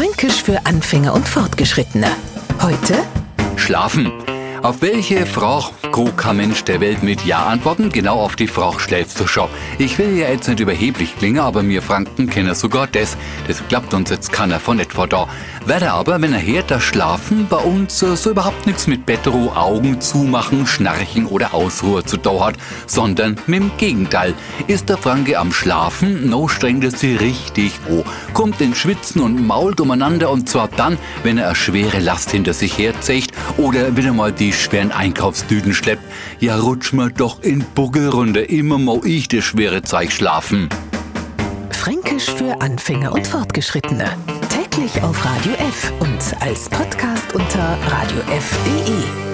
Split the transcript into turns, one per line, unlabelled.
Fränkisch für Anfänger und Fortgeschrittene. Heute
Schlafen. Auf welche Frage kann Mensch der Welt mit Ja antworten? Genau auf die Frage schläfst du schon. Ich will ja jetzt nicht überheblich klingen, aber mir Franken kennen sogar das. Das klappt uns jetzt keiner von etwa da. Werde aber, wenn er hört, das Schlafen bei uns äh, so überhaupt nichts mit Bettruhe, Augen zumachen, Schnarchen oder Ausruhe zu tun hat, sondern mit dem Gegenteil. Ist der Franke am Schlafen, no strengt er sie richtig oh. Kommt in Schwitzen und mault umeinander und zwar dann, wenn er eine schwere Last hinter sich herzecht oder wenn er mal die schweren Einkaufstüten schleppt. Ja, rutsch mal doch in Buckelrunde, immer mau ich das schwere Zeug schlafen.
Fränkisch für Anfänger und Fortgeschrittene. Täglich auf Radio F und als Podcast unter radiof.de.